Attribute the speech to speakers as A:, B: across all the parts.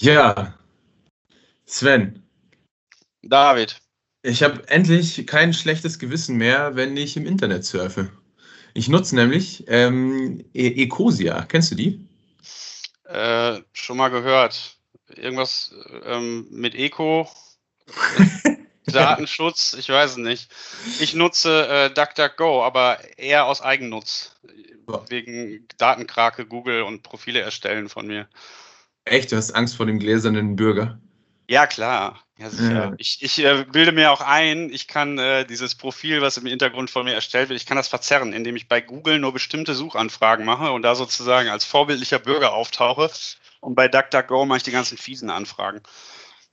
A: Ja, Sven,
B: David.
A: ich habe endlich kein schlechtes Gewissen mehr, wenn ich im Internet surfe. Ich nutze nämlich ähm, E- Ecosia. Kennst du die?
B: Äh, schon mal gehört. Irgendwas ähm, mit Eco, Datenschutz, ich weiß es nicht. Ich nutze äh, DuckDuckGo, aber eher aus Eigennutz. Wegen Datenkrake, Google und Profile erstellen von mir.
A: Echt, du hast Angst vor dem gläsernen Bürger.
B: Ja, klar. Ja, sicher.
A: Ja.
B: Ich, ich äh, bilde mir auch ein, ich kann äh, dieses Profil, was im Hintergrund von mir erstellt wird, ich kann das verzerren, indem ich bei Google nur bestimmte Suchanfragen mache und da sozusagen als vorbildlicher Bürger auftauche. Und bei DuckDuckGo mache ich die ganzen fiesen Anfragen.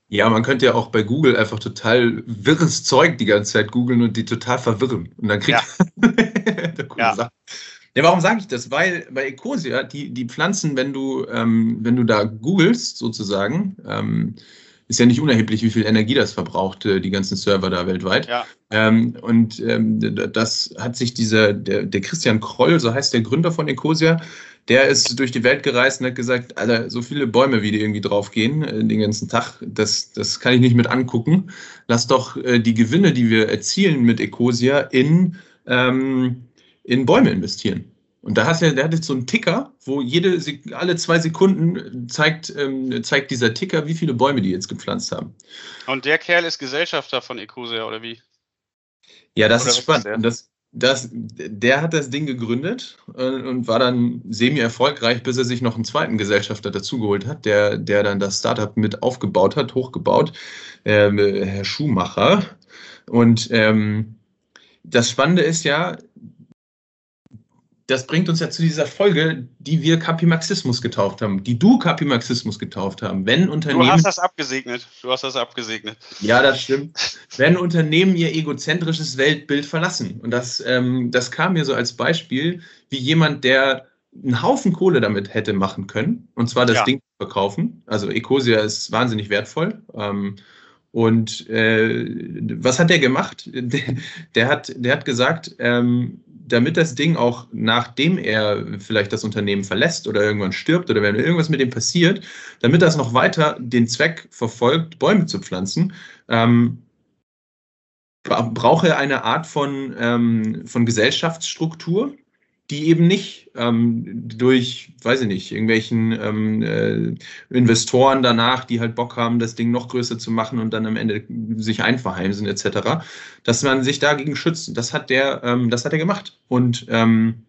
A: Ja, man könnte ja auch bei Google einfach total wirres Zeug die ganze Zeit googeln und die total verwirren. Und dann kriegt man da coole
B: Ja.
A: Ja, warum sage ich das? Weil bei Ecosia, die, die Pflanzen, wenn du, ähm, wenn du da googelst, sozusagen, ähm, ist ja nicht unerheblich, wie viel Energie das verbraucht, äh, die ganzen Server da weltweit.
B: Ja.
A: Ähm, und ähm, das hat sich dieser, der, der Christian Kroll, so heißt der Gründer von Ecosia, der ist durch die Welt gereist und hat gesagt, Alter, so viele Bäume, wie die irgendwie draufgehen, äh, den ganzen Tag, das, das kann ich nicht mit angucken. Lass doch äh, die Gewinne, die wir erzielen mit Ecosia, in, ähm, in Bäume investieren. Und da hat er, der hat jetzt so einen Ticker, wo jede, alle zwei Sekunden zeigt, ähm, zeigt dieser Ticker, wie viele Bäume die jetzt gepflanzt haben.
B: Und der Kerl ist Gesellschafter von Ecosia, oder wie?
A: Ja, das
B: Oder
A: ist spannend.
B: ist
A: das, das, der hat das Ding gegründet äh, und war dann semi-erfolgreich, bis er sich noch einen zweiten Gesellschafter dazugeholt hat, der, der dann das Startup mit aufgebaut hat, hochgebaut, ähm, Herr Schumacher. Und ähm, das Spannende ist ja, das bringt uns ja zu dieser Folge, die wir Kapimaxismus getauft haben, die du Kapimaxismus getauft haben. Wenn
B: Du
A: Unternehmen.
B: hast das abgesegnet. Du hast das abgesegnet.
A: Ja, das stimmt. Wenn Unternehmen ihr egozentrisches Weltbild verlassen. Und das, ähm, das kam mir so als Beispiel, wie jemand, der einen Haufen Kohle damit hätte machen können, und zwar das
B: Ja.
A: Ding verkaufen. Also Ecosia ist wahnsinnig wertvoll. Ähm, und äh, was hat der gemacht? Der, der, hat, der hat gesagt, ähm, damit das Ding auch nachdem er vielleicht das Unternehmen verlässt oder irgendwann stirbt oder wenn irgendwas mit dem passiert, damit das noch weiter den Zweck verfolgt, Bäume zu pflanzen, ähm, bra brauche er eine Art von, ähm, von Gesellschaftsstruktur, die eben nicht ähm, durch, weiß ich nicht, irgendwelchen ähm, äh, Investoren danach, die halt Bock haben, das Ding noch größer zu machen und dann am Ende sich einverheimsen etc., dass man sich dagegen schützt. Das hat der, ähm, das hat er gemacht. Und ähm,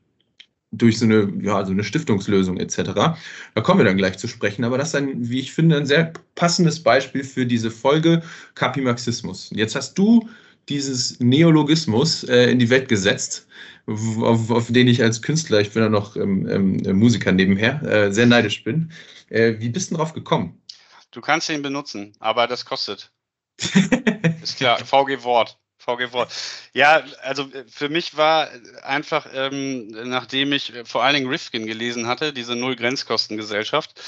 A: durch so eine, ja, so eine Stiftungslösung etc. Da kommen wir dann gleich zu sprechen. Aber das ist ein, wie ich finde, ein sehr passendes Beispiel für diese Folge Kapimaxismus. Jetzt hast du dieses Neologismus äh, in die Welt gesetzt, auf, auf den ich als Künstler, ich bin ja noch ähm, ähm, Musiker nebenher, äh, sehr neidisch bin. Äh, wie bist du drauf gekommen?
B: Du kannst ihn benutzen, aber das kostet. Ist klar, VG Wort. VG Wort. Ja, also äh, für mich war einfach, ähm, nachdem ich äh, vor allen Dingen Rifkin gelesen hatte, diese Null-Grenzkostengesellschaft,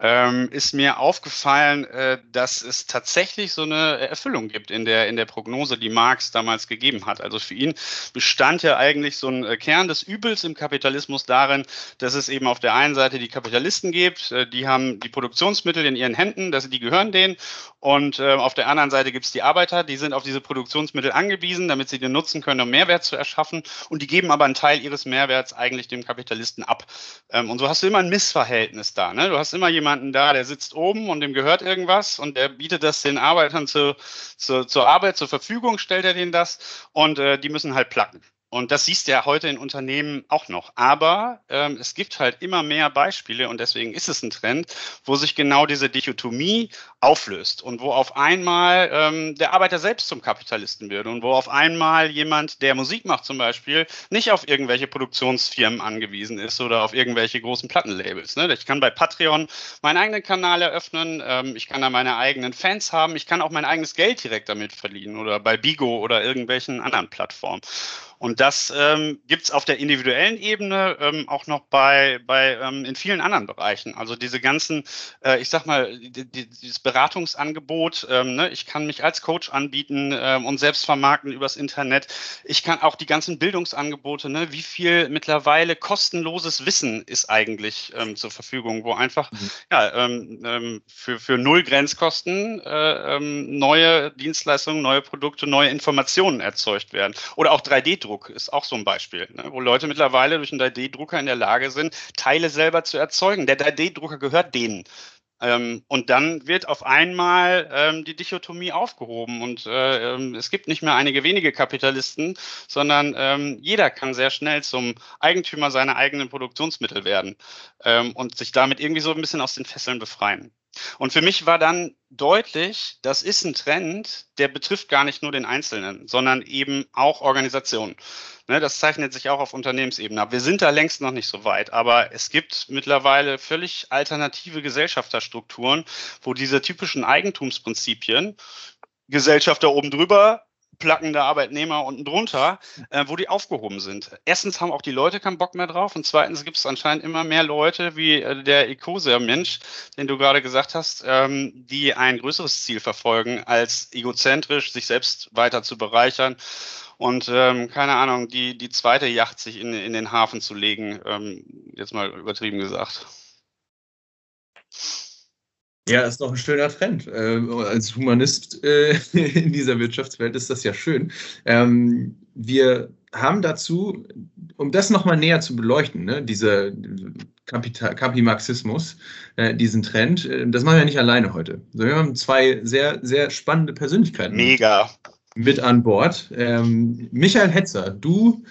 B: ähm, ist mir aufgefallen, äh, dass es tatsächlich so eine Erfüllung gibt in der, in der Prognose, die Marx damals gegeben hat. Also für ihn bestand ja eigentlich so ein äh, Kern des Übels im Kapitalismus darin, dass es eben auf der einen Seite die Kapitalisten gibt, äh, die haben die Produktionsmittel in ihren Händen, dass die gehören denen. Und äh, auf der anderen Seite gibt es die Arbeiter, die sind auf diese Produktionsmittel angewiesen, damit sie den nutzen können, um Mehrwert zu erschaffen. Und die geben aber einen Teil ihres Mehrwerts eigentlich dem Kapitalisten ab. Ähm, und so hast du immer ein Missverhältnis da. Ne? Du hast immer jemanden da, der sitzt oben und dem gehört irgendwas und der bietet das den Arbeitern zu, zu, zur Arbeit zur Verfügung, stellt er denen das und äh, die müssen halt placken. Und das siehst du ja heute in Unternehmen auch noch. Aber ähm, es gibt halt immer mehr Beispiele und deswegen ist es ein Trend, wo sich genau diese Dichotomie auflöst und wo auf einmal ähm, der Arbeiter selbst zum Kapitalisten wird und wo auf einmal jemand, der Musik macht zum Beispiel, nicht auf irgendwelche Produktionsfirmen angewiesen ist oder auf irgendwelche großen Plattenlabels. Ne? Ich kann bei Patreon meinen eigenen Kanal eröffnen, ähm, ich kann da meine eigenen Fans haben, ich kann auch mein eigenes Geld direkt damit verdienen oder bei Bigo oder irgendwelchen anderen Plattformen. Und das ähm, gibt es auf der individuellen Ebene ähm, auch noch bei, bei ähm, in vielen anderen Bereichen. Also diese ganzen, äh, ich sag mal, die, die, dieses Beratungsangebot, ähm, ne? ich kann mich als Coach anbieten ähm, und selbst vermarkten übers Internet. Ich kann auch die ganzen Bildungsangebote, ne? wie viel mittlerweile kostenloses Wissen ist eigentlich ähm, zur Verfügung, wo einfach mhm. ja, ähm, ähm, für, für null Grenzkosten äh, ähm, neue Dienstleistungen, neue Produkte, neue Informationen erzeugt werden. Oder auch 3D-Druck. Druck ist auch so ein Beispiel, ne, wo Leute mittlerweile durch einen 3D-Drucker in der Lage sind, Teile selber zu erzeugen. Der 3D-Drucker gehört denen. Ähm, und dann wird auf einmal ähm, die Dichotomie aufgehoben und äh, ähm, es gibt nicht mehr einige wenige Kapitalisten, sondern ähm, jeder kann sehr schnell zum Eigentümer seiner eigenen Produktionsmittel werden ähm, und sich damit irgendwie so ein bisschen aus den Fesseln befreien. Und für mich war dann deutlich, das ist ein Trend, der betrifft gar nicht nur den Einzelnen, sondern eben auch Organisationen. Ne, das zeichnet sich auch auf Unternehmensebene ab. Wir sind da längst noch nicht so weit, aber es gibt mittlerweile völlig alternative Gesellschafterstrukturen, wo diese typischen Eigentumsprinzipien, Gesellschafter oben drüber, plackende Arbeitnehmer unten drunter, äh, wo die aufgehoben sind. Erstens haben auch die Leute keinen Bock mehr drauf und zweitens gibt es anscheinend immer mehr Leute wie äh, der Ecosia-Mensch, den du gerade gesagt hast, ähm, die ein größeres Ziel verfolgen, als egozentrisch sich selbst weiter zu bereichern und ähm, keine Ahnung, die, die zweite Yacht sich in, in den Hafen zu legen, ähm, jetzt mal übertrieben gesagt.
A: Ja, ist doch ein schöner Trend. Äh, als Humanist äh, in dieser Wirtschaftswelt ist das ja schön. Ähm, wir haben dazu, um das nochmal näher zu beleuchten, ne, dieser Kapital, Kapimarxismus, äh, diesen Trend, äh, das machen wir nicht alleine heute. Wir haben zwei sehr, sehr spannende Persönlichkeiten.
B: Mega.
A: Mit an Bord. Ähm, Michael Hetzer, du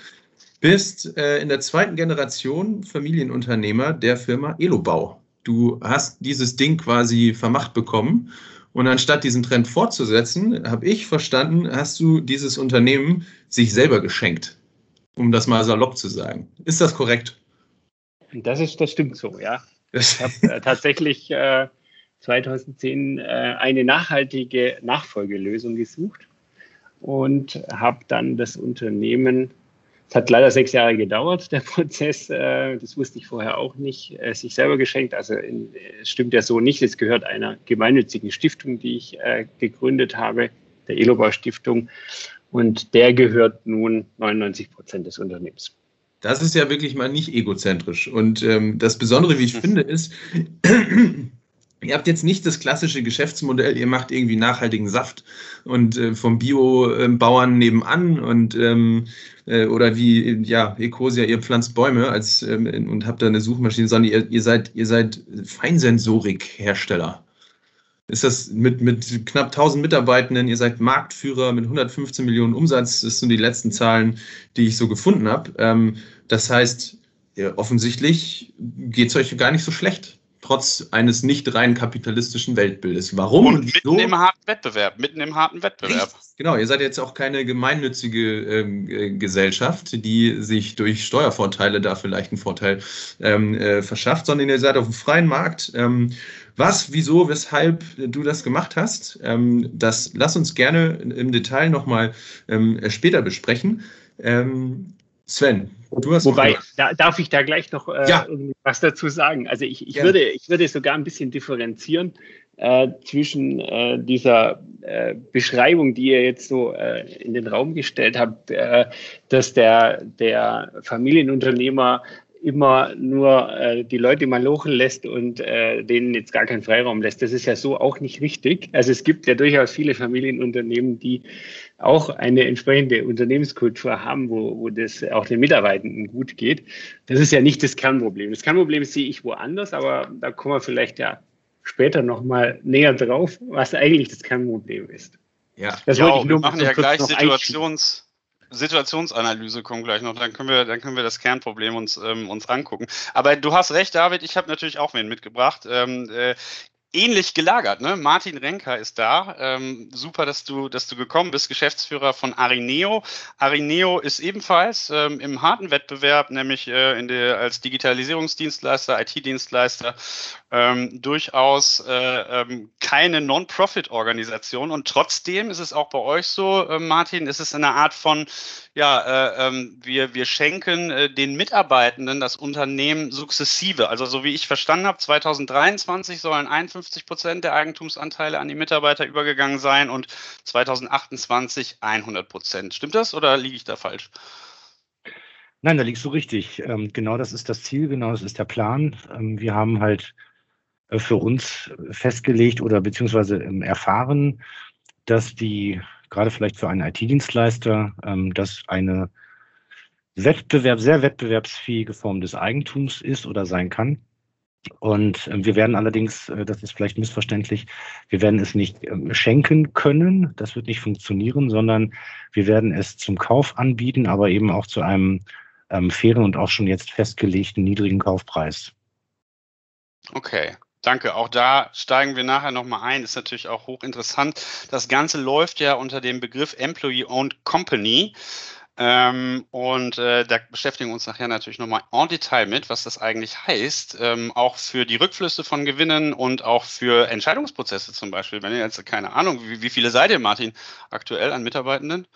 A: bist äh, in der zweiten Generation Familienunternehmer der Firma Elobau du hast dieses Ding quasi vermacht bekommen. Und anstatt diesen Trend fortzusetzen, habe ich verstanden, hast du dieses Unternehmen sich selber geschenkt, um das mal salopp zu sagen. Ist das korrekt?
C: Das ist, das stimmt so, ja. Ich habe äh, tatsächlich äh, 2010 äh, eine nachhaltige Nachfolgelösung gesucht und habe dann das Unternehmen es hat leider sechs Jahre gedauert, der Prozess. Äh, das wusste ich vorher auch nicht. Äh, sich selber geschenkt. Also es stimmt ja so nicht. Es gehört einer gemeinnützigen Stiftung, die ich äh, gegründet habe, der Elobau Stiftung. Und der gehört nun 99 Prozent des Unternehmens.
A: Das ist ja wirklich mal nicht egozentrisch. Und ähm, das Besondere, wie ich finde, ist, Ihr habt jetzt nicht das klassische Geschäftsmodell, ihr macht irgendwie nachhaltigen Saft und äh, vom Bio-Bauern nebenan und ähm, äh, oder wie ja Ecosia, ihr pflanzt Bäume als ähm, und habt da eine Suchmaschine, sondern ihr, ihr seid ihr seid Feinsensorik-Hersteller. Ist das mit, mit knapp 1000 Mitarbeitenden, ihr seid Marktführer mit 115 Millionen Umsatz, das sind die letzten Zahlen, die ich so gefunden habe. Ähm, das heißt, ja, offensichtlich geht es euch gar nicht so schlecht trotz eines nicht rein kapitalistischen Weltbildes. Warum?
B: Und mitten so? im harten Wettbewerb, mitten im harten Wettbewerb.
A: Genau, ihr seid jetzt auch keine gemeinnützige ähm, äh, Gesellschaft, die sich durch Steuervorteile da vielleicht einen Vorteil ähm, äh, verschafft, sondern ihr seid auf dem freien Markt. Ähm, was, wieso, weshalb du das gemacht hast, ähm, das lass uns gerne im Detail nochmal ähm, später besprechen. Ähm, Sven,
C: du hast. Wobei, da, darf ich da gleich noch äh, ja. was dazu sagen? Also ich, ich, würde, ich würde sogar ein bisschen differenzieren äh, zwischen äh, dieser äh, Beschreibung, die ihr jetzt so äh, in den Raum gestellt habt, äh, dass der, der Familienunternehmer immer nur äh, die Leute mal lochen lässt und äh, denen jetzt gar keinen Freiraum lässt. Das ist ja so auch nicht richtig. Also es gibt ja durchaus viele Familienunternehmen, die auch eine entsprechende Unternehmenskultur haben, wo, wo das auch den Mitarbeitenden gut geht. Das ist ja nicht das Kernproblem. Das Kernproblem sehe ich woanders, aber da kommen wir vielleicht ja später nochmal näher drauf, was eigentlich das Kernproblem ist.
B: Ja, das ja, wollte ich nur wir machen ja gleich Situations Situationsanalyse kommt gleich noch, dann können wir, dann können wir das Kernproblem uns, ähm, uns angucken. Aber du hast recht, David, ich habe natürlich auch wen mitgebracht. Ähm, äh, ähnlich gelagert. Ne? Martin Renker ist da. Ähm, super, dass du, dass du gekommen bist, Geschäftsführer von Arineo. Arineo ist ebenfalls ähm, im harten Wettbewerb, nämlich äh, in der, als Digitalisierungsdienstleister, IT-Dienstleister ähm, durchaus äh, ähm, keine Non-Profit-Organisation. Und trotzdem ist es auch bei euch so, äh, Martin, ist es eine Art von, ja, äh, ähm, wir, wir schenken äh, den Mitarbeitenden das Unternehmen sukzessive. Also so wie ich verstanden habe, 2023 sollen 51 Prozent der Eigentumsanteile an die Mitarbeiter übergegangen sein und 2028 100 Prozent. Stimmt das oder liege ich da falsch?
D: Nein, da liegst du richtig. Ähm, genau das ist das Ziel, genau das ist der Plan. Ähm, wir haben halt für uns festgelegt oder beziehungsweise ähm, erfahren, dass die, gerade vielleicht für einen IT-Dienstleister, ähm, dass eine Wettbewerb, sehr wettbewerbsfähige Form des Eigentums ist oder sein kann. Und äh, wir werden allerdings, äh, das ist vielleicht missverständlich, wir werden es nicht äh, schenken können, das wird nicht funktionieren, sondern wir werden es zum Kauf anbieten, aber eben auch zu einem ähm, fairen und auch schon jetzt festgelegten niedrigen Kaufpreis.
B: Okay. Danke. Auch da steigen wir nachher nochmal ein. Ist natürlich auch hochinteressant. Das Ganze läuft ja unter dem Begriff Employee-Owned Company. Ähm, und äh, da beschäftigen wir uns nachher natürlich nochmal en Detail mit, was das eigentlich heißt, ähm, auch für die Rückflüsse von Gewinnen und auch für Entscheidungsprozesse zum Beispiel. Wenn ihr jetzt keine Ahnung, wie, wie viele seid ihr, Martin, aktuell an Mitarbeitenden?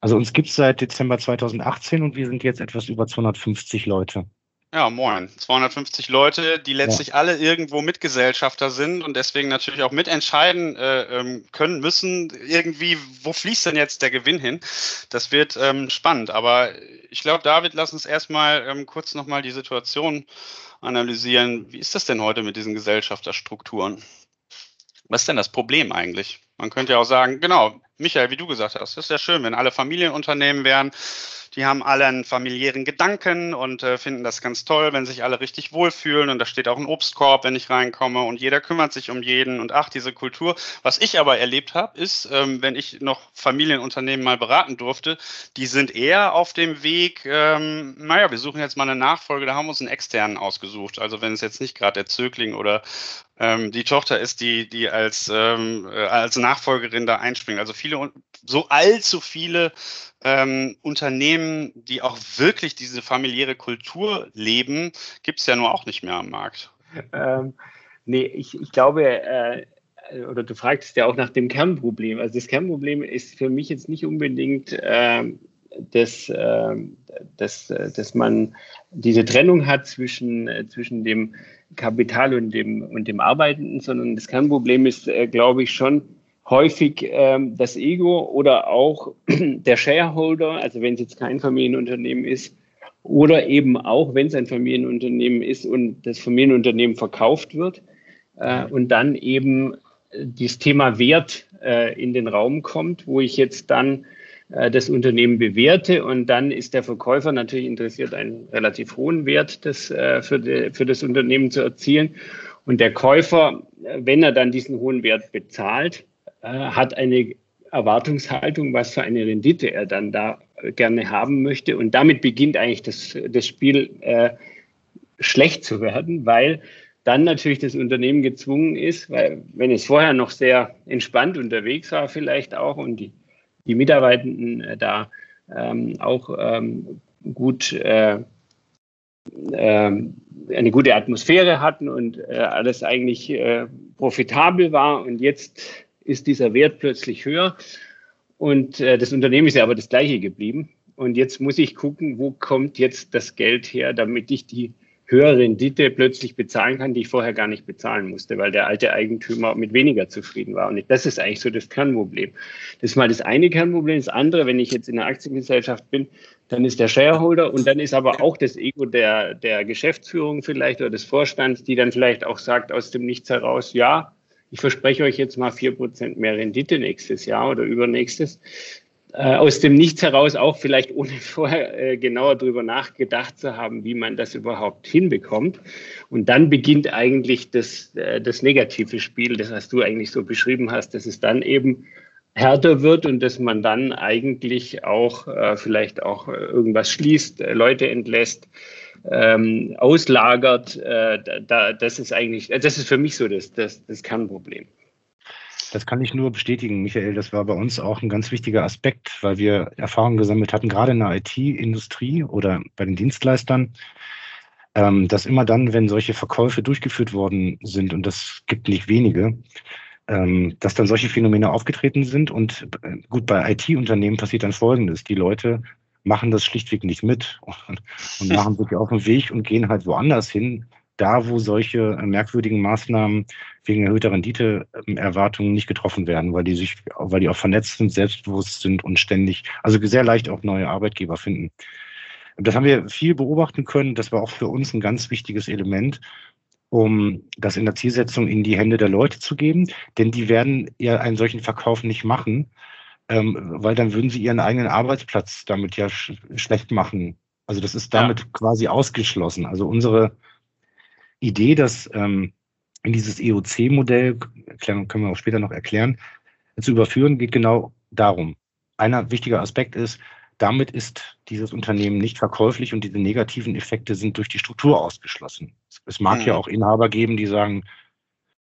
D: Also uns gibt es seit Dezember 2018 und wir sind jetzt etwas über 250 Leute.
B: Ja, moin. 250 Leute, die letztlich ja. alle irgendwo Mitgesellschafter sind und deswegen natürlich auch mitentscheiden äh, ähm, können müssen, irgendwie, wo fließt denn jetzt der Gewinn hin? Das wird ähm, spannend. Aber ich glaube, David, lass uns erstmal ähm, kurz nochmal die Situation analysieren. Wie ist das denn heute mit diesen Gesellschafterstrukturen? Was ist denn das Problem eigentlich? Man könnte ja auch sagen, genau, Michael, wie du gesagt hast, das ist ja schön, wenn alle Familienunternehmen wären. Die haben alle einen familiären Gedanken und äh, finden das ganz toll, wenn sich alle richtig wohlfühlen. Und da steht auch ein Obstkorb, wenn ich reinkomme und jeder kümmert sich um jeden. Und ach, diese Kultur. Was ich aber erlebt habe, ist, ähm, wenn ich noch Familienunternehmen mal beraten durfte, die sind eher auf dem Weg, ähm, naja, wir suchen jetzt mal eine Nachfolge, da haben wir uns einen externen ausgesucht. Also wenn es jetzt nicht gerade der Zögling oder ähm, die Tochter ist, die, die als, ähm, äh, als Nachfolgerin da einspringt. Also viele, so allzu viele ähm, Unternehmen, die auch wirklich diese familiäre Kultur leben, gibt es ja nur auch nicht mehr am Markt.
C: Ähm, nee, ich, ich glaube, äh, oder du fragst ja auch nach dem Kernproblem. Also das Kernproblem ist für mich jetzt nicht unbedingt äh, dass, äh, dass, dass man diese Trennung hat zwischen, äh, zwischen dem Kapital und dem, und dem Arbeitenden, sondern das Kernproblem ist, äh, glaube ich, schon häufig ähm, das Ego oder auch der Shareholder, also wenn es jetzt kein Familienunternehmen ist, oder eben auch, wenn es ein Familienunternehmen ist und das Familienunternehmen verkauft wird äh, und dann eben das Thema Wert äh, in den Raum kommt, wo ich jetzt dann äh, das Unternehmen bewerte und dann ist der Verkäufer natürlich interessiert, einen relativ hohen Wert das, äh, für, die, für das Unternehmen zu erzielen. Und der Käufer, äh, wenn er dann diesen hohen Wert bezahlt, hat eine Erwartungshaltung, was für eine Rendite er dann da gerne haben möchte. Und damit beginnt eigentlich das, das Spiel äh, schlecht zu werden, weil dann natürlich das Unternehmen gezwungen ist, weil wenn es vorher noch sehr entspannt unterwegs war, vielleicht auch und die die Mitarbeitenden äh, da ähm, auch ähm, gut äh, äh, eine gute Atmosphäre hatten und äh, alles eigentlich äh, profitabel war. Und jetzt ist dieser Wert plötzlich höher. Und äh, das Unternehmen ist ja aber das gleiche geblieben. Und jetzt muss ich gucken, wo kommt jetzt das Geld her, damit ich die höhere Rendite plötzlich bezahlen kann, die ich vorher gar nicht bezahlen musste, weil der alte Eigentümer mit weniger zufrieden war. Und das ist eigentlich so das Kernproblem. Das ist mal das eine Kernproblem. Das andere, wenn ich jetzt in einer Aktiengesellschaft bin, dann ist der Shareholder und dann ist aber auch das Ego der, der Geschäftsführung vielleicht oder des Vorstands, die dann vielleicht auch sagt aus dem Nichts heraus, ja, ich verspreche euch jetzt mal vier Prozent mehr Rendite nächstes Jahr oder übernächstes äh, aus dem Nichts heraus auch vielleicht ohne vorher äh, genauer darüber nachgedacht zu haben, wie man das überhaupt hinbekommt. Und dann beginnt eigentlich das, äh, das negative Spiel, das was du eigentlich so beschrieben hast, dass es dann eben härter wird und dass man dann eigentlich auch vielleicht auch irgendwas schließt, Leute entlässt, ähm, auslagert. Äh, da, das ist eigentlich, das ist für mich so das, das, das Kernproblem.
D: Das kann ich nur bestätigen, Michael. Das war bei uns auch ein ganz wichtiger Aspekt, weil wir Erfahrungen gesammelt hatten, gerade in der IT-Industrie oder bei den Dienstleistern, ähm, dass immer dann, wenn solche Verkäufe durchgeführt worden sind, und das gibt nicht wenige, ähm, dass dann solche Phänomene aufgetreten sind. Und äh, gut, bei IT-Unternehmen passiert dann Folgendes. Die Leute machen das schlichtweg nicht mit und, und machen sich auf den Weg und gehen halt woanders hin, da wo solche äh, merkwürdigen Maßnahmen wegen erhöhter Renditeerwartungen nicht getroffen werden, weil die sich, weil die auch vernetzt sind, selbstbewusst sind und ständig, also sehr leicht auch neue Arbeitgeber finden. Das haben wir viel beobachten können. Das war auch für uns ein ganz wichtiges Element, um das in der Zielsetzung in die Hände der Leute zu geben. Denn die werden ja einen solchen Verkauf nicht machen, ähm, weil dann würden sie ihren eigenen Arbeitsplatz damit ja sch schlecht machen. Also das ist damit ja. quasi ausgeschlossen. Also unsere Idee, dass ähm, in dieses EOC-Modell, können wir auch später noch erklären, zu überführen, geht genau darum. Einer wichtiger Aspekt ist, damit ist dieses Unternehmen nicht verkäuflich und diese negativen Effekte sind durch die Struktur ausgeschlossen. Es mag mhm. ja auch Inhaber geben, die sagen,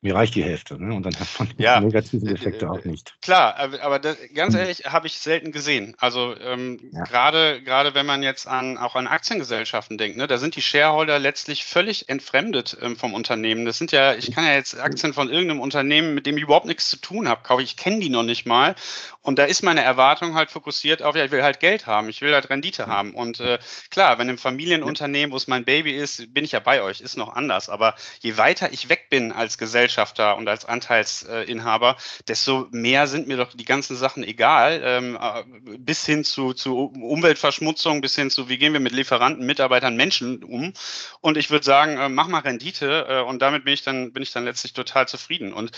D: mir reicht die Hälfte, ne? Und dann hat man
B: ja, die negativen Effekte auch nicht. Klar, aber das, ganz hm. ehrlich, habe ich selten gesehen. Also ähm, ja. gerade gerade wenn man jetzt an auch an Aktiengesellschaften denkt, ne, da sind die Shareholder letztlich völlig entfremdet ähm, vom Unternehmen. Das sind ja, ich kann ja jetzt Aktien von irgendeinem Unternehmen, mit dem ich überhaupt nichts zu tun habe, kaufe ich kenne die noch nicht mal. Und da ist meine Erwartung halt fokussiert auf, ja, ich will halt Geld haben, ich will halt Rendite haben. Und äh, klar, wenn im Familienunternehmen, wo es mein Baby ist, bin ich ja bei euch, ist noch anders. Aber je weiter ich weg bin als Gesellschaft Gesellschafter und als Anteilsinhaber, desto mehr sind mir doch die ganzen Sachen egal, ähm, äh, bis hin zu, zu Umweltverschmutzung, bis hin zu, wie gehen wir mit Lieferanten, Mitarbeitern, Menschen um. Und ich würde sagen, äh, mach mal Rendite äh, und damit bin ich dann, bin ich dann letztlich total zufrieden. Und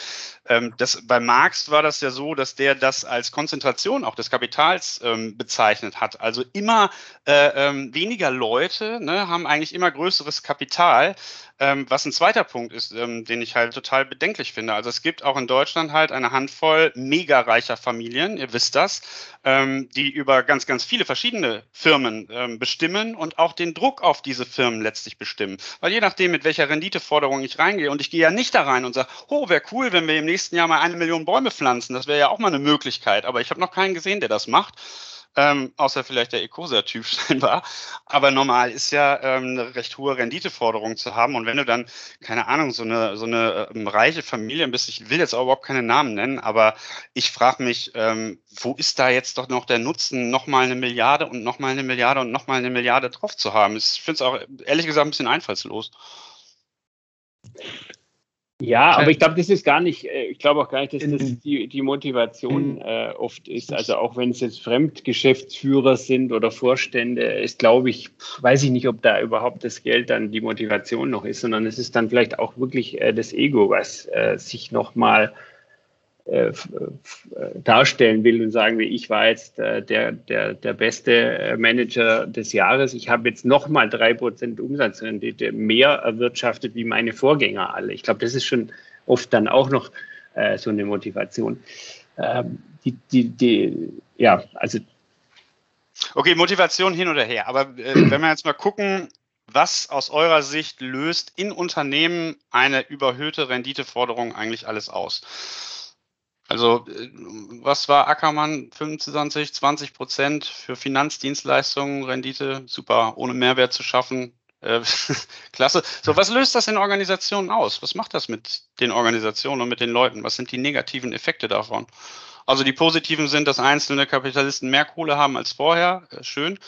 B: ähm, das, bei Marx war das ja so, dass der das als Konzentration auch des Kapitals ähm, bezeichnet hat. Also immer weniger Leute ne, haben eigentlich immer größeres Kapital. Ähm, was ein zweiter Punkt ist, ähm, den ich halt total bedenklich finde. Also es gibt auch in Deutschland halt eine Handvoll mega reicher Familien, ihr wisst das, ähm, die über ganz, ganz viele verschiedene Firmen ähm, bestimmen und auch den Druck auf diese Firmen letztlich bestimmen. Weil je nachdem, mit welcher Renditeforderung ich reingehe, und ich gehe ja nicht da rein und sage, oh, wäre cool, wenn wir im nächsten Jahr mal eine Million Bäume pflanzen, das wäre ja auch mal eine Möglichkeit, aber ich habe noch keinen gesehen, der das macht ähm, außer vielleicht der Ecosa-Typ scheinbar. Aber normal ist ja ähm, eine recht hohe Renditeforderung zu haben. Und wenn du dann, keine Ahnung, so eine, so eine ähm, reiche Familie bist, ich will jetzt auch überhaupt keine Namen nennen, aber ich frage mich, ähm, wo ist da jetzt doch noch der Nutzen, nochmal eine Milliarde und nochmal eine Milliarde und nochmal eine Milliarde drauf zu haben? Ich finde es auch ehrlich gesagt ein bisschen einfallslos.
C: Ja, aber ich glaube, das ist gar nicht, äh, ich glaube auch gar nicht, dass das die, die Motivation äh, oft ist. Also auch wenn es jetzt Fremdgeschäftsführer sind oder Vorstände, ist, glaube ich, weiß ich nicht, ob da überhaupt das Geld dann die Motivation noch ist, sondern es ist dann vielleicht auch wirklich äh, das Ego, was äh, sich nochmal mal äh, äh, darstellen will und sagen will, ich war jetzt äh, der, der, der beste Manager des Jahres, ich habe jetzt nochmal drei Prozent Umsatzrendite mehr erwirtschaftet wie meine Vorgänger alle. Ich glaube, das ist schon oft dann auch noch äh, so eine Motivation. Ähm, die, die, die, ja, also.
B: Okay, Motivation hin oder her. Aber äh, wenn wir jetzt mal gucken, was aus eurer Sicht löst in Unternehmen eine überhöhte Renditeforderung eigentlich alles aus? Also äh, was war Ackermann? 25, 20 Prozent für Finanzdienstleistungen, Rendite, super, ohne Mehrwert zu schaffen. Äh, klasse. So, was löst das in Organisationen aus? Was macht das mit den Organisationen und mit den Leuten? Was sind die negativen Effekte davon? Also die positiven sind, dass einzelne Kapitalisten mehr Kohle haben als vorher, äh, schön.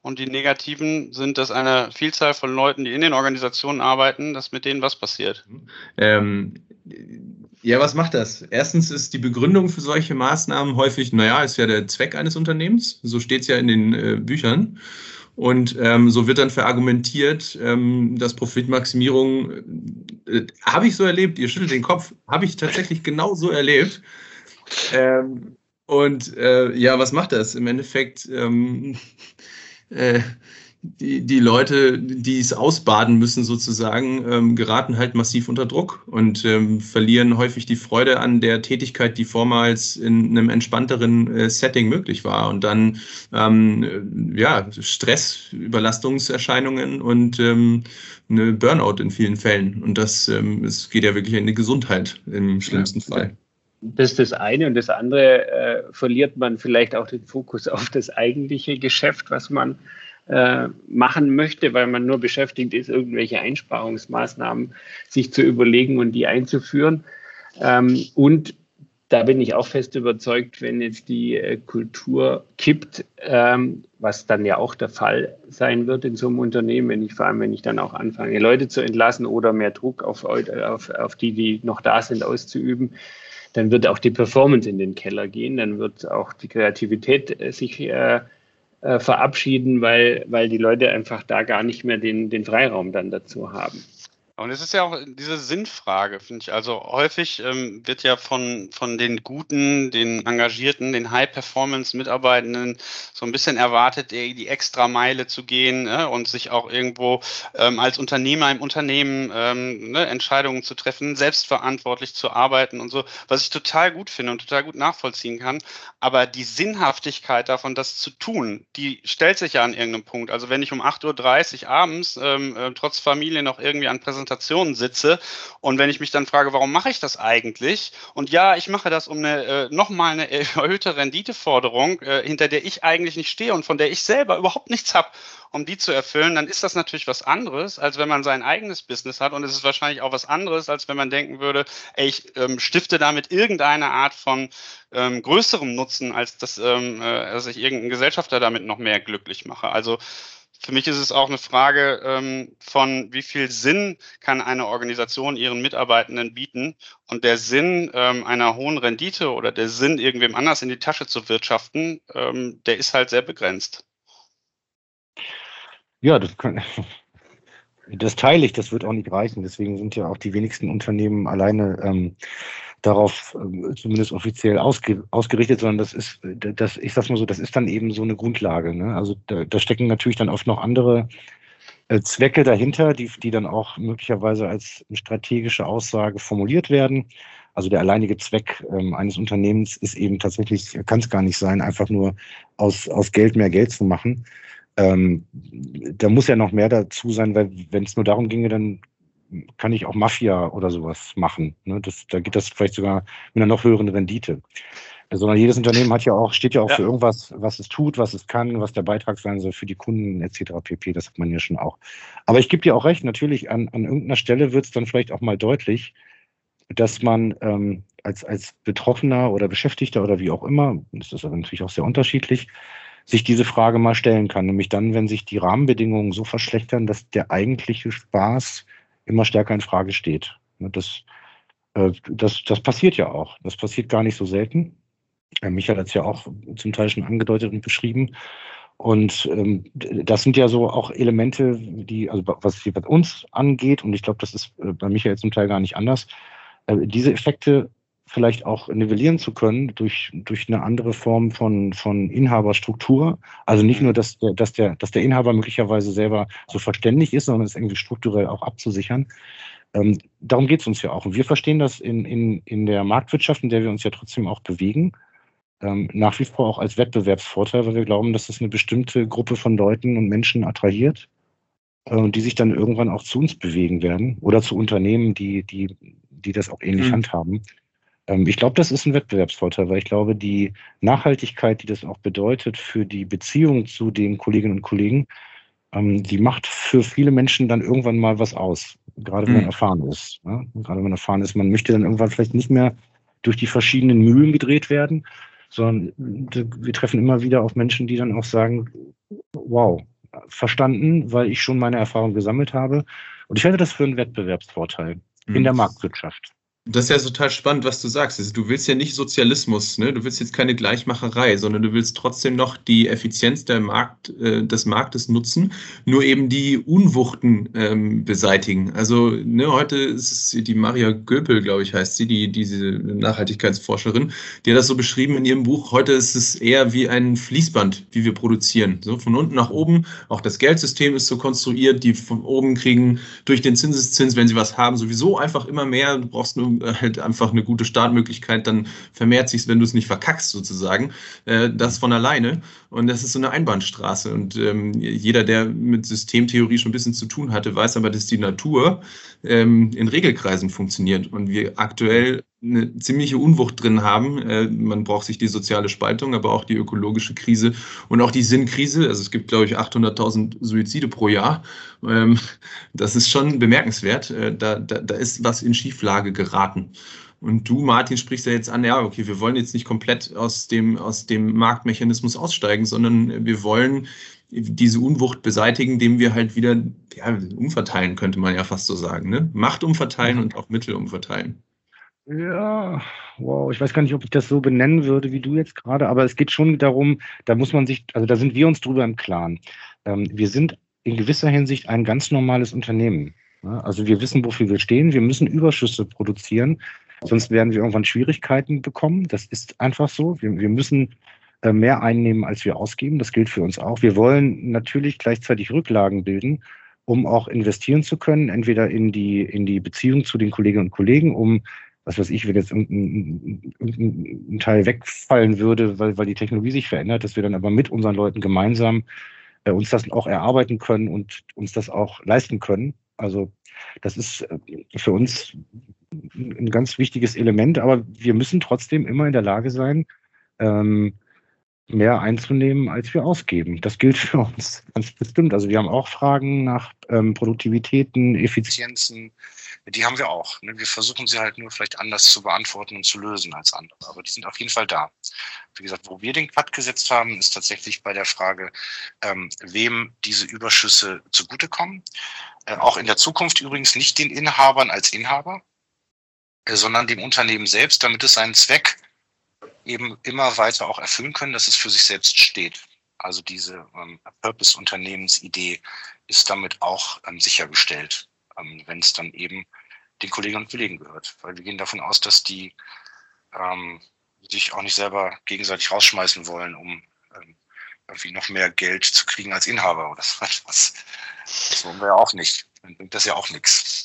B: Und die negativen sind, dass eine Vielzahl von Leuten, die in den Organisationen arbeiten, dass mit denen was passiert.
A: Ähm, ja, was macht das? Erstens ist die Begründung für solche Maßnahmen häufig, naja, ist ja der Zweck eines Unternehmens. So steht es ja in den äh, Büchern. Und ähm, so wird dann verargumentiert, ähm, dass Profitmaximierung, äh, habe ich so erlebt, ihr schüttelt den Kopf, habe ich tatsächlich genau so erlebt. Ähm, und äh, ja, was macht das? Im Endeffekt ähm, äh, die, die Leute, die es ausbaden müssen sozusagen, ähm, geraten halt massiv unter Druck und ähm, verlieren häufig die Freude an der Tätigkeit, die vormals in einem entspannteren äh, Setting möglich war. Und dann ähm, ja, Stress, Überlastungserscheinungen und ähm, eine Burnout in vielen Fällen. Und das ähm, es geht ja wirklich in die Gesundheit im schlimmsten ja. Fall.
C: Das ist das eine. Und das andere äh, verliert man vielleicht auch den Fokus auf das eigentliche Geschäft, was man äh, machen möchte, weil man nur beschäftigt ist, irgendwelche Einsparungsmaßnahmen sich zu überlegen und die einzuführen. Ähm, und da bin ich auch fest überzeugt, wenn jetzt die äh, Kultur kippt, ähm, was dann ja auch der Fall sein wird in so einem Unternehmen, wenn ich vor allem, wenn ich dann auch anfange, Leute zu entlassen oder mehr Druck auf, auf, auf die, die noch da sind, auszuüben, dann wird auch die Performance in den Keller gehen, dann wird auch die Kreativität äh, sich äh, äh, verabschieden, weil, weil die Leute einfach da gar nicht mehr den, den Freiraum dann dazu haben.
B: Und es ist ja auch diese Sinnfrage, finde ich. Also häufig ähm, wird ja von, von den guten, den engagierten, den High-Performance-Mitarbeitenden so ein bisschen erwartet, die, extra Meile zu gehen ne, und sich auch irgendwo ähm, als Unternehmer im Unternehmen ähm, ne, Entscheidungen zu treffen, selbstverantwortlich zu arbeiten und so, was ich total gut finde und total gut nachvollziehen kann. Aber die Sinnhaftigkeit davon, das zu tun, die stellt sich ja an irgendeinem Punkt. Also wenn ich um 8.30 Uhr abends ähm, äh, trotz Familie noch irgendwie an Präsentationen Präsentationen sitze und wenn ich mich dann frage, warum mache ich das eigentlich? Und ja, ich mache das um eine äh, nochmal eine erhöhte Renditeforderung, äh, hinter der ich eigentlich nicht stehe und von der ich selber überhaupt nichts habe, um die zu erfüllen, dann ist das natürlich was anderes, als wenn man sein eigenes Business hat und es ist wahrscheinlich auch was anderes, als wenn man denken würde, ey, ich ähm, stifte damit irgendeine Art von ähm, größerem Nutzen, als dass, ähm, äh, dass ich irgendeinen Gesellschafter damit noch mehr glücklich mache. Also für mich ist es auch eine Frage ähm, von, wie viel Sinn kann eine Organisation ihren Mitarbeitenden bieten und der Sinn ähm, einer hohen Rendite oder der Sinn, irgendwem anders in die Tasche zu wirtschaften, ähm, der ist halt sehr begrenzt.
D: Ja, das, kann, das teile ich, das wird auch nicht reichen. Deswegen sind ja auch die wenigsten Unternehmen alleine ähm, darauf äh, zumindest offiziell ausge, ausgerichtet, sondern das ist, das, ich sag's mal so, das ist dann eben so eine Grundlage. Ne? Also da, da stecken natürlich dann oft noch andere äh, Zwecke dahinter, die, die dann auch möglicherweise als strategische Aussage formuliert werden. Also der alleinige Zweck ähm, eines Unternehmens ist eben tatsächlich, kann es gar nicht sein, einfach nur aus, aus Geld mehr Geld zu machen. Ähm, da muss ja noch mehr dazu sein, weil wenn es nur darum ginge, dann kann ich auch Mafia oder sowas machen. Ne? Das, da geht das vielleicht sogar mit einer noch höheren Rendite. Sondern jedes Unternehmen hat ja auch, steht ja auch ja. für irgendwas, was es tut, was es kann, was der Beitrag sein soll für die Kunden etc. pp. Das hat man ja schon auch. Aber ich gebe dir auch recht, natürlich an, an irgendeiner Stelle wird es dann vielleicht auch mal deutlich, dass man ähm, als, als Betroffener oder Beschäftigter oder wie auch immer, das ist aber natürlich auch sehr unterschiedlich, sich diese Frage mal stellen kann. Nämlich dann, wenn sich die Rahmenbedingungen so verschlechtern, dass der eigentliche Spaß immer stärker in Frage steht. Ne, das, äh, das, das passiert ja auch. Das passiert gar nicht so selten. Äh, Michael hat es ja auch zum Teil schon angedeutet und beschrieben. Und ähm, das sind ja so auch Elemente, die, also was bei uns angeht, und ich glaube, das ist äh, bei Michael zum Teil gar nicht anders, diese Effekte vielleicht auch nivellieren zu können durch, durch eine andere Form von, von Inhaberstruktur. Also nicht nur, dass der, dass, der, dass der Inhaber möglicherweise selber so verständlich ist, sondern es irgendwie strukturell auch abzusichern. Ähm, darum geht es uns ja auch. Und wir verstehen das in, in, in der Marktwirtschaft, in der wir uns ja trotzdem auch bewegen, ähm, nach wie vor auch als Wettbewerbsvorteil, weil wir glauben, dass das eine bestimmte Gruppe von Leuten und Menschen attrahiert äh, die sich dann irgendwann auch zu uns bewegen werden oder zu Unternehmen, die, die, die das auch ähnlich mhm. handhaben. Ähm, ich glaube, das ist ein Wettbewerbsvorteil, weil ich glaube, die Nachhaltigkeit, die das auch bedeutet für die Beziehung zu den Kolleginnen und Kollegen, ähm, die macht für viele Menschen dann irgendwann mal was aus. Gerade wenn man mhm. erfahren ist. Gerade wenn man erfahren ist, man möchte dann irgendwann vielleicht nicht mehr durch die verschiedenen Mühlen gedreht werden, sondern wir treffen immer wieder auf Menschen, die dann auch sagen, wow, verstanden, weil ich schon meine Erfahrung gesammelt habe. Und ich halte das für einen Wettbewerbsvorteil in mhm. der Marktwirtschaft.
A: Das ist ja total spannend, was du sagst. Also, du willst ja nicht Sozialismus, ne? du willst jetzt keine Gleichmacherei, sondern du willst trotzdem noch die Effizienz der Markt, äh, des Marktes nutzen, nur eben die Unwuchten ähm, beseitigen. Also ne, heute ist es die Maria Göpel, glaube ich, heißt sie, die, diese Nachhaltigkeitsforscherin, die hat das so beschrieben in ihrem Buch. Heute ist es eher wie ein Fließband, wie wir produzieren. So von unten nach oben. Auch das Geldsystem ist so konstruiert, die von oben kriegen durch den Zinseszins, wenn sie was haben, sowieso einfach immer mehr. Du brauchst nur halt einfach eine gute Startmöglichkeit, dann vermehrt sich wenn du es nicht verkackst sozusagen, äh, das von alleine. Und das ist so eine Einbahnstraße. Und ähm, jeder, der mit Systemtheorie schon ein bisschen zu tun hatte, weiß aber, dass die Natur ähm, in Regelkreisen funktioniert und wir aktuell eine ziemliche Unwucht drin haben. Äh, man braucht sich die soziale Spaltung, aber auch die ökologische Krise und auch die Sinnkrise. Also es gibt, glaube ich, 800.000 Suizide pro Jahr. Ähm, das ist schon bemerkenswert. Äh, da, da, da ist was in Schieflage geraten. Und du, Martin, sprichst ja jetzt an, ja, okay, wir wollen jetzt nicht komplett aus dem, aus dem Marktmechanismus aussteigen, sondern wir wollen diese Unwucht beseitigen, indem wir halt wieder ja, umverteilen, könnte man ja fast so sagen. Ne? Macht umverteilen und auch Mittel umverteilen.
D: Ja, wow, ich weiß gar nicht, ob ich das so benennen würde wie du jetzt gerade, aber es geht schon darum, da muss man sich, also da sind wir uns drüber im Klaren. Ähm, wir sind in gewisser Hinsicht ein ganz normales Unternehmen. Ja? Also wir wissen, wofür wir stehen, wir müssen Überschüsse produzieren, sonst werden wir irgendwann Schwierigkeiten bekommen. Das ist einfach so. Wir, wir müssen mehr einnehmen, als wir ausgeben. Das gilt für uns auch. Wir wollen natürlich gleichzeitig Rücklagen bilden, um auch investieren zu können, entweder in die, in die Beziehung zu den Kolleginnen und Kollegen, um was weiß ich, wenn jetzt irgendein, irgendein Teil wegfallen würde, weil, weil die Technologie sich verändert, dass wir dann aber mit unseren Leuten gemeinsam äh, uns das auch erarbeiten können und uns das auch leisten können. Also das ist äh, für uns ein ganz wichtiges Element, aber wir müssen trotzdem immer in der Lage sein, ähm, mehr einzunehmen, als wir ausgeben. Das gilt für uns ganz bestimmt. Also wir haben auch Fragen nach ähm, Produktivitäten, Effizienzen, die haben wir auch. Ne? Wir versuchen sie halt nur vielleicht anders zu beantworten und zu lösen als andere. Aber die sind auf jeden Fall da. Wie gesagt, wo wir den Cut gesetzt haben, ist tatsächlich bei der Frage, ähm, wem diese Überschüsse zugutekommen. Äh, auch in der Zukunft übrigens nicht den Inhabern als Inhaber, äh, sondern dem Unternehmen selbst, damit es seinen Zweck eben immer weiter auch erfüllen können, dass es für sich selbst steht. Also diese ähm, Purpose-Unternehmensidee ist damit auch ähm, sichergestellt ähm, wenn es dann eben den Kolleginnen und Kollegen gehört. Weil wir gehen davon aus, dass die ähm, sich auch nicht selber gegenseitig rausschmeißen wollen, um ähm, irgendwie noch mehr Geld zu kriegen als Inhaber oder so etwas. Das wollen wir ja auch nicht. Dann bringt das ja auch nichts.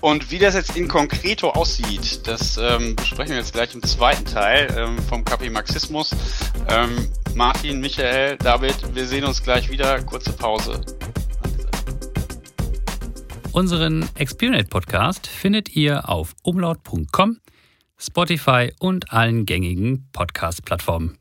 B: Und wie das jetzt in concreto aussieht, das ähm, besprechen wir jetzt gleich im zweiten Teil ähm, vom KP Marxismus. Ähm, Martin, Michael, David, wir sehen uns gleich wieder. Kurze Pause.
E: Unseren Experience Podcast findet ihr auf umlaut.com, Spotify und allen gängigen Podcast-Plattformen.